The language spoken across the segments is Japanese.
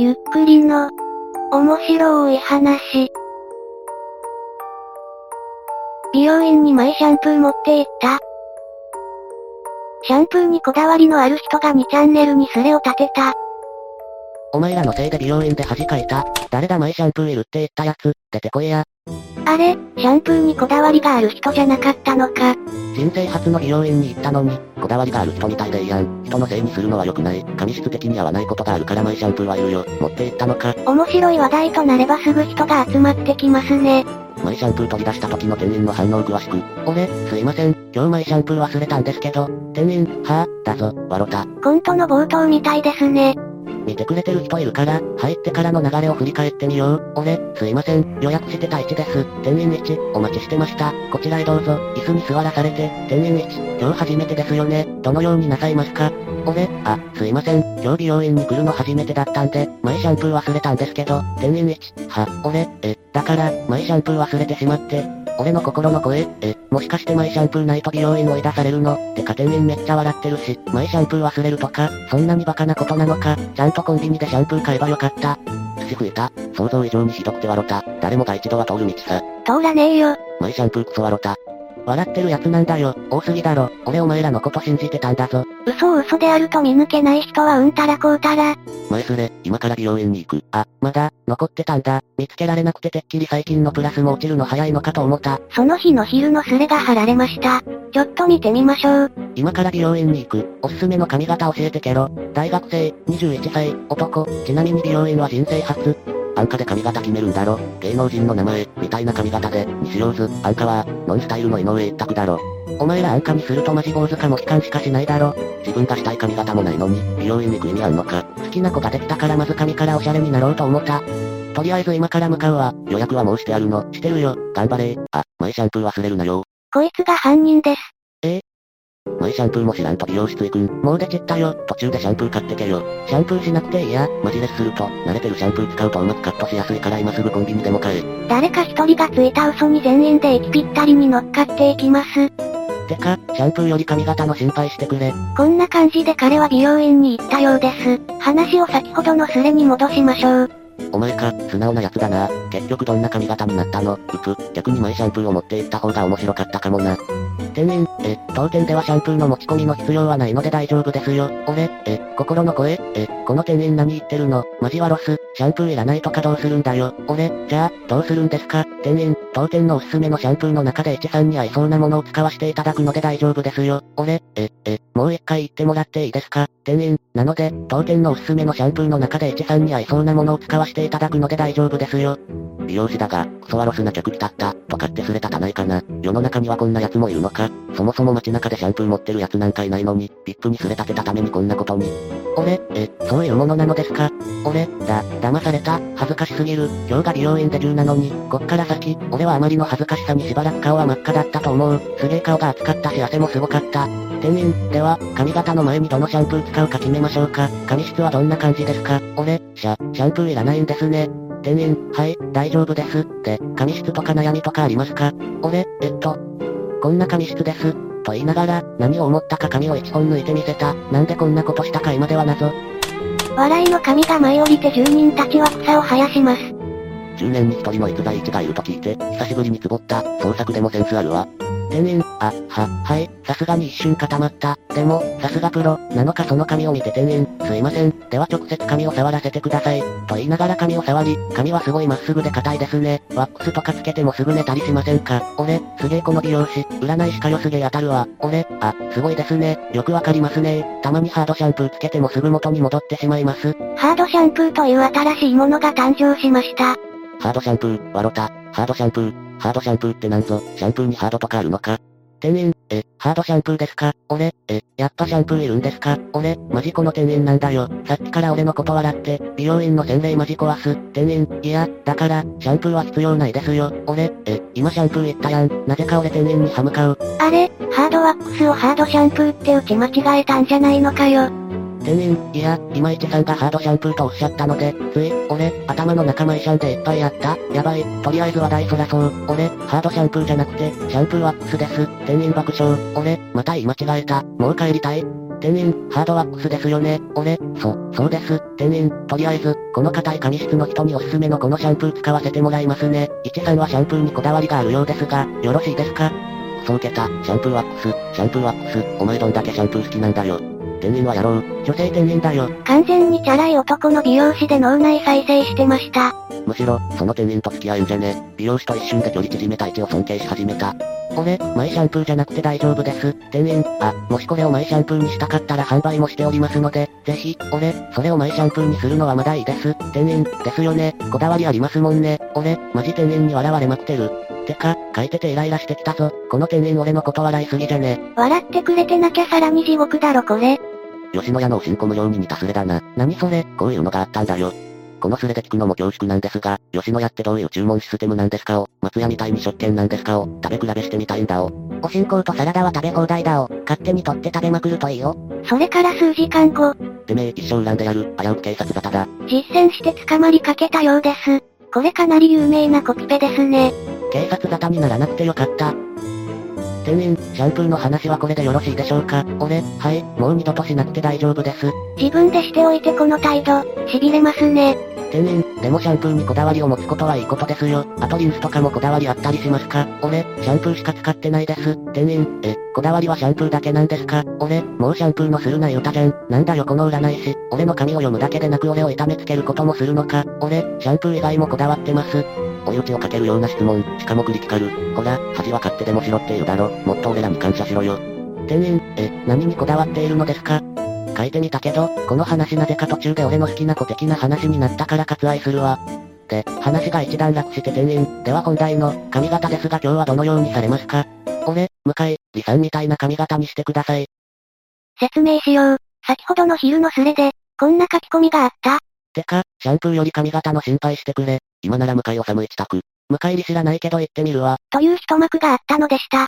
ゆっくりの、面白い話。美容院にマイシャンプー持って行った。シャンプーにこだわりのある人が2チャンネルにスレを立てた。お前らのせいで美容院で恥かいた。誰だマイシャンプーいるって言ったやつ、出てこいや。あれ、シャンプーにこだわりがある人じゃなかったのか。人生初の美容院に行ったのに、こだわりがある人みたいでいいやん。人のせいにするのは良くない。髪質的に合わないことがあるからマイシャンプーはいるよ。持って行ったのか。面白い話題となればすぐ人が集まってきますね。マイシャンプー取り出した時の店員の反応詳しく。俺、すいません。今日マイシャンプー忘れたんですけど。店員、はぁ、だぞ、わろた。コントの冒頭みたいですね。見てくれてる人いるから、入ってからの流れを振り返ってみよう。俺、すいません。予約してた1です。店員1、お待ちしてました。こちらへどうぞ。椅子に座らされて。店員1、今日初めてですよね。どのようになさいますか？俺、あ、すいません。今日美容院に来るの初めてだったんで、マイシャンプー忘れたんですけど。店員1、は、俺、え、だから、マイシャンプー忘れてしまって。俺の心の声、え、もしかしてマイシャンプーないと美容院追い出されるの？てか店員めっちゃ笑ってるし、マイシャンプー忘れるとか、そんなにバカなことなのか、ちゃんとコンビニでシャンプー買えばよかった。土増えた。想像以上にひどくて笑った。誰もが一度は通る道さ。通らねえよ。マイシャンプークソ笑った。笑ってるやつなんだよ。多すぎだろ。俺お前らのこと信じてたんだぞ。嘘を嘘であると見抜けない人はうんたらこうたら。前すれ、今から美容院に行く。あ、まだ、残ってたんだ。見つけられなくててっきり最近のプラスも落ちるの早いのかと思った。その日の昼のスレが貼られました。ちょっと見てみましょう。今から美容院に行く。おすすめの髪型教えてけろ。大学生、21歳、男。ちなみに美容院は人生初。安価で髪型決めるんだろ？芸能人の名前、みたいな髪型で、西ローズ、安価は、ノンスタイルの井上一択だろ。お前ら安価にするとマジ坊主かも悲観しかしないだろ。自分がしたい髪型もないのに、美容院に行く意味あんのか。好きな子ができたからまず髪からおしゃれになろうと思った。とりあえず今から向かうわ。予約はもうしてあるの。してるよ。頑張れあ、マイシャンプー忘れるなよ。こいつが犯人です。マイシャンプーも知らんと美容室行くん。もう出ちったよ。途中でシャンプー買ってけよ。シャンプーしなくていいや。マジレスすると、慣れてるシャンプー使うとうまくカットしやすいから今すぐコンビニでも買え。誰か一人がついた嘘に全員で息ぴったりに乗っかっていきます。てか、シャンプーより髪型の心配してくれ。こんな感じで彼は美容院に行ったようです。話を先ほどのスレに戻しましょう。お前か、素直なやつだな。結局どんな髪型になったの？うつ、逆にマイシャンプーを持って行った方が面白かったかもな。店員、え、当店ではシャンプーの持ち込みの必要はないので大丈夫ですよ。俺、え、心の声、え、この店員何言ってるの？マジはロス、シャンプーいらないとかどうするんだよ。俺、じゃあ、どうするんですか？店員、当店のおすすめのシャンプーの中で H さんに合いそうなものを使わせていただくので大丈夫ですよ。俺、え、え、もう一回言ってもらっていいですか？店員、なので、当店のおすすめのシャンプーの中で H さんに合いそうなものを使わせていただくので大丈夫ですよ。美容師だが、クソワロスな客来たった、とかってすれ立たないかな。世の中にはこんな奴もいるのか。そもそも街中でシャンプー持ってる奴なんかいないのに、ビップにすれ立てたためにこんなことに。俺、え、そういうものなのですか？俺、だ、騙された、恥ずかしすぎる。今日が美容院で10なのに、こっから先、俺はあまりの恥ずかしさにしばらく顔は真っ赤だったと思う。すげえ顔が熱かったし汗もすごかった。店員、では、髪型の前にどのシャンプー使うか決めましょうか。髪質はどんな感じですか？俺、シャ、シャンプーいらないんですね。店員、はい、大丈夫です。で、髪質とか悩みとかありますか？俺、えっと、こんな髪質です。と言いながら、何を思ったか髪を一本抜いてみせた。なんでこんなことしたか今では謎。笑いの神が舞い降りて住人たちは草を生やします。10年に一人の逸材一がいると聞いて、久しぶりにつぼった、創作でもセンスあるわ。店員、あ、は、はい、さすがに一瞬固まった。でも、さすがプロ、なのかその髪を見て店員、すいません、では直接髪を触らせてください。と言いながら髪を触り、髪はすごいまっすぐで硬いですね。ワックスとかつけてもすぐ寝たりしませんか俺、すげえこの美容師、占い師かよすげえ当たるわ。俺、あ、すごいですね。よくわかりますね。たまにハードシャンプーつけてもすぐ元に戻ってしまいます。ハードシャンプーという新しいものが誕生しました。ハードシャンプー、わろた、ハードシャンプー、ハードシャンプーってなんぞ、シャンプーにハードとかあるのか？店員、え、ハードシャンプーですか？俺、え、やっぱシャンプーいるんですか？俺、マジこの店員なんだよ。さっきから俺のこと笑って、美容院の洗礼マジ壊す。店員、いや、だから、シャンプーは必要ないですよ。俺、え、今シャンプー言ったやん。なぜか俺店員に歯向かう。あれ、ハードワックスをハードシャンプーって打ち間違えたんじゃないのかよ。店員、いや、今市さんがハードシャンプーとおっしゃったので、つい、俺、頭の中マイシャンでいっぱいやった。やばい、とりあえず話題そらそう。俺、ハードシャンプーじゃなくて、シャンプーワックスです。店員爆笑。俺、また言い間違えた。もう帰りたい。店員、ハードワックスですよね。俺、そ、そうです。店員、とりあえず、この硬い髪質の人におすすめのこのシャンプー使わせてもらいますね。市さんはシャンプーにこだわりがあるようですが、よろしいですか？そうけた、シャンプーワックス、シャンプーワックス、お前どんだけシャンプー好きなんだよ。店員はやろう。女性店員だよ。完全にチャラい男の美容師で脳内再生してました。むしろ、その店員と付き合えんじゃね。美容師と一瞬で距離縮めた位置を尊敬し始めた。俺、マイシャンプーじゃなくて大丈夫です。店員、あ、もしこれをマイシャンプーにしたかったら販売もしておりますので、ぜひ、俺、それをマイシャンプーにするのはまだいいです。店員、ですよね。こだわりありますもんね。俺、マジ店員に笑われまくってる。てか、書いててイライラしてきたぞ。この店員俺のこと笑いすぎじゃね。笑ってくれてなきゃさらに地獄だろこれ。吉野家のおしんこ無料に似たスレだな。何それ？こういうのがあったんだよ。このスレで聞くのも恐縮なんですが、吉野家ってどういう注文システムなんですかを、松屋みたいに食券なんですかを、食べ比べしてみたいんだを。おしんことサラダは食べ放題だを、勝手に取って食べまくるといいよ。それから数時間後、てめえ一生恨んでやる、危うく警察沙汰だ。実践して捕まりかけたようです。これかなり有名なコピペですね。警察沙汰にならなくてよかった。店員、シャンプーの話はこれでよろしいでしょうか？俺、はい、もう二度としなくて大丈夫です。自分でしておいてこの態度、痺れますね。店員、でもシャンプーにこだわりを持つことはいいことですよ。あとリンスとかもこだわりあったりしますか？俺、シャンプーしか使ってないです。店員、え、こだわりはシャンプーだけなんですか？俺、もうシャンプーのするなよたじゃん。なんだよこの占い師。俺の髪を読むだけでなく俺を痛めつけることもするのか？俺、シャンプー以外もこだわってます。追い打ちをかけるような質問、しかもクリティカル。ほら、恥は勝手でもしろって言うだろ。もっと俺らに感謝しろよ。店員、え、何にこだわっているのですか？書いてみたけど、この話なぜか途中で俺の好きな子的な話になったから割愛するわ。で、話が一段落して店員、では本題の、髪型ですが今日はどのようにされますか？俺、向井、李さんみたいな髪型にしてください。説明しよう。先ほどの昼のスレで、こんな書き込みがあった。てか、シャンプーより髪型の心配してくれ。今なら向井治一択。向井李知らないけど言ってみるわ。という一幕があったのでした。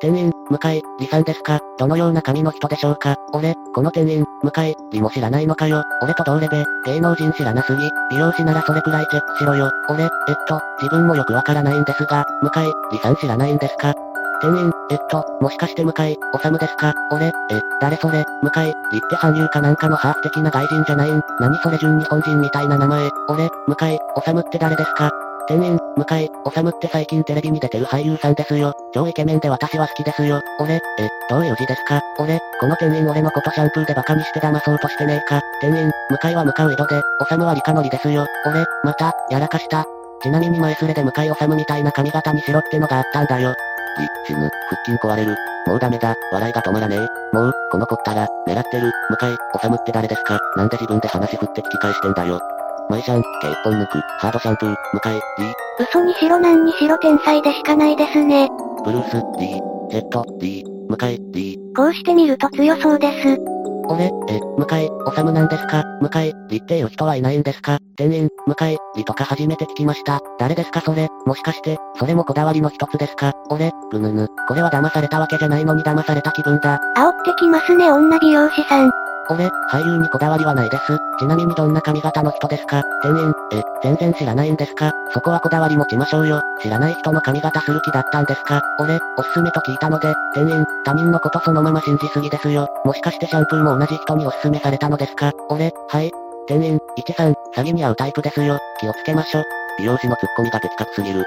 店員、向井、李さんですか？どのような髪の人でしょうか？俺、この店員、向井、李も知らないのかよ。俺と同レベ、芸能人知らなすぎ。美容師ならそれくらいチェックしろよ。俺、えっと、自分もよくわからないんですが、向井、李さん知らないんですか？店員、えっと、もしかして向井、治ですか？俺、え、誰それ、向井、李って韓流かなんかのハーフ的な外人じゃないん？何それ純日本人みたいな名前。俺、向井、治って誰ですか？店員、向井、治って最近テレビに出てる俳優さんですよ。超イケメンで私は好きですよ。俺、え、どういう字ですか？俺、この店員俺のことシャンプーでバカにして騙そうとしてねえか？店員、向井は向かう井戸で、治は理科のりですよ。俺、また、やらかした。ちなみに前スレで向井治みたいな髪型にしろってのがあったんだよ。り、死ぬ、腹筋壊れる。もうダメだ、笑いが止まらねえ。もう、この子ったら、狙ってる、向井、治って誰ですかなんで自分で話振って聞き返してんだよ。マイシャン、毛一本抜く、ハードシャンプー、向井、リー、嘘にしろなんにしろ天才でしかないですね。ブルース、リー、ジェット、リー、向井、リー。こうしてみると強そうです。俺、え、向井、治なんですか？向井、りっていう人はいないんですか？店員、向井、りとか初めて聞きました。誰ですかそれ？もしかして、それもこだわりの一つですか？俺、ぐぬぬ。これは騙されたわけじゃないのに騙された気分だ。煽ってきますね女美容師さん。俺、俳優にこだわりはないです。ちなみにどんな髪型の人ですか？店員、え、全然知らないんですか？そこはこだわり持ちましょうよ。知らない人の髪型する気だったんですか？俺、おすすめと聞いたので、店員、他人のことそのまま信じすぎですよ。もしかしてシャンプーも同じ人におすすめされたのですか？俺、はい。店員、一さん、詐欺に遭うタイプですよ。気をつけましょ。美容師のツッコミが的確すぎる。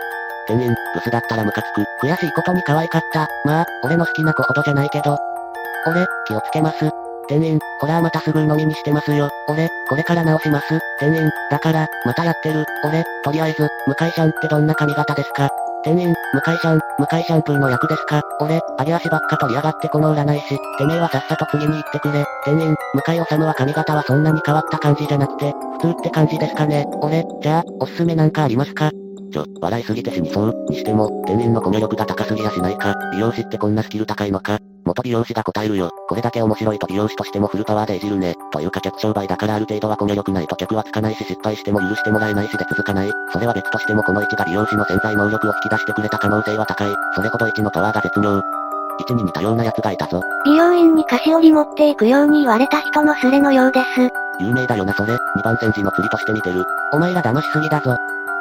店員、ブスだったらムカつく。悔しいことに可愛かった。まあ、俺の好きな子ほどじゃないけど。俺、気をつけます。店員、ほらまたすぐ飲みにしてますよ。俺、これから直します。店員、だから、またやってる。俺、とりあえず、向井シャンってどんな髪型ですか？店員、向井シャン、向井シャンプーの役ですか？俺、揚げ足ばっか取り上がってこの占い師。てめえはさっさと次に行ってくれ。店員、向井治は髪型はそんなに変わった感じじゃなくて、普通って感じですかね。俺、じゃあ、おすすめなんかありますか？ちょ、笑いすぎて死にそう。にしても、店員のコミュ力が高すぎやしないか。美容師ってこんなスキル高いのか？元美容師が答えるよ。これだけ面白いと美容師としてもフルパワーでいじるね。というか客商売だからある程度はコミュ力ないと客はつかないし失敗しても許してもらえないしで続かない。それは別としてもこの1が美容師の潜在能力を引き出してくれた可能性は高い。それほど1のパワーが絶妙。1に似たような奴がいたぞ。美容院に菓子折り持っていくように言われた人のスレのようです。有名だよなそれ、2番煎じの釣りとして見てる。お前ら騙しすぎだぞ。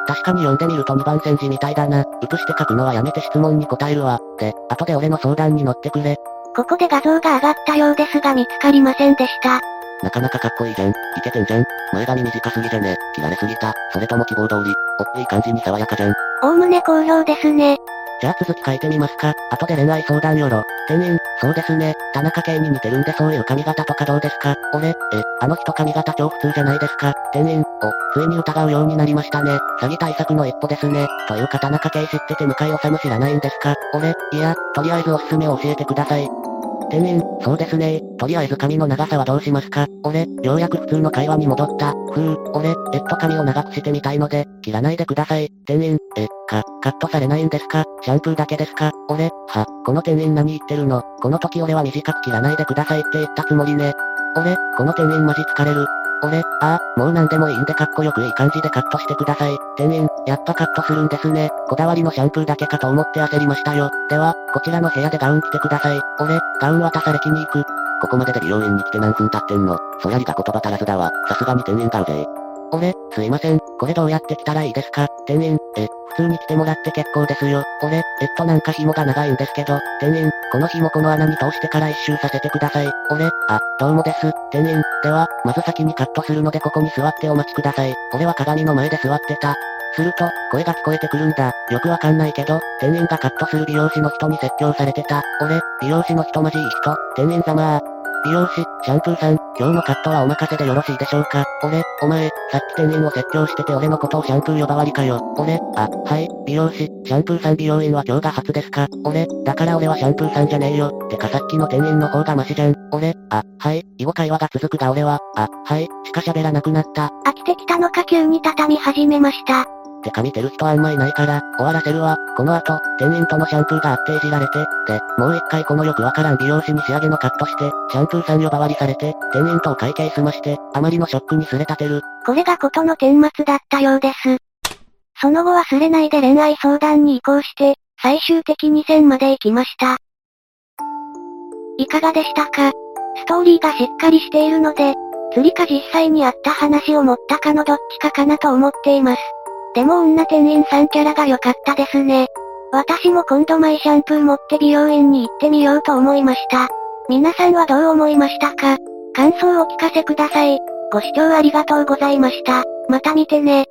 確かに読んでみると2番煎じみたいだな。写して書くのはやめて質問に答えるわ。で、後で俺の相談に乗ってくれ。ここで画像が上がったようですが見つかりませんでした。なかなかかっこいいじゃん。イケてんじゃん。前髪短すぎじゃね。切られすぎた。それとも希望通り。おっていい感じに爽やかじゃん。おおむね好評ですね。じゃあ続き書いてみますか。後で恋愛相談よろ。店員、そうですね。田中圭に似てるんでそういう髪型とかどうですか俺、え、あの人髪型超普通じゃないですか店員、お、ついに疑うようになりましたね。詐欺対策の一歩ですね。というか田中圭知ってて向井治知らないんですか俺、いや、とりあえずおすすめを教えてください。店員、そうですねとりあえず髪の長さはどうしますか俺、ようやく普通の会話に戻った。ふう、俺、えっと髪を長くしてみたいので、切らないでください。店員、え、か、カットされないんですかシャンプーだけですか俺、は、この店員何言ってるのこの時俺は短く切らないでくださいって言ったつもりね。俺、この店員マジ疲れる。俺、ああ、もう何でもいいんでかっこよくいい感じでカットしてください。店員、やっぱカットするんですね。こだわりのシャンプーだけかと思って焦りましたよ。では、こちらの部屋でガウン着てください。俺、ガウン渡され気に行く。ここまでで美容院に来て何分経ってんの？そりゃりが言葉足らずだわ。さすがに店員がうぜ俺、すいません。これどうやって来たらいいですか？店員、え、普通に来てもらって結構ですよ。俺、えっとなんか紐が長いんですけど、店員、この日もこの穴に通してから一周させてください。俺、あ、どうもです。店員、では、まず先にカットするのでここに座ってお待ちください。俺は鏡の前で座ってた。すると、声が聞こえてくるんだ。よくわかんないけど、店員がカットする美容師の人に説教されてた。俺、美容師の人マジいい人、店員様美容師、シャンプーさん、今日のカットはお任せでよろしいでしょうか？俺、お前、さっき店員を説教してて俺のことをシャンプー呼ばわりかよ。俺、あ、はい、美容師、シャンプーさん美容院は今日が初ですか？俺、だから俺はシャンプーさんじゃねえよ。てかさっきの店員の方がマシじゃん。俺、あ、はい、囲碁会話が続くが俺は、あ、はい、しか喋らなくなった。飽きてきたのか急に畳み始めました。てか見てる人あんまいないから、終わらせるわ。この後、店員とのシャンプーがあっていじられて、で、もう一回このよくわからん美容師に仕上げのカットして、シャンプーさん呼ばわりされて、店員とお会計済まして、あまりのショックにすれ立てる。これがことの顛末だったようです。その後忘れないで恋愛相談に移行して、最終的に線まで行きました。いかがでしたかストーリーがしっかりしているので、釣りか実際にあった話を持ったかのどっちかかなと思っています。でも女店員さんキャラが良かったですね。私も今度マイシャンプー持って美容院に行ってみようと思いました。皆さんはどう思いましたか？感想をお聞かせください。ご視聴ありがとうございました。また見てね。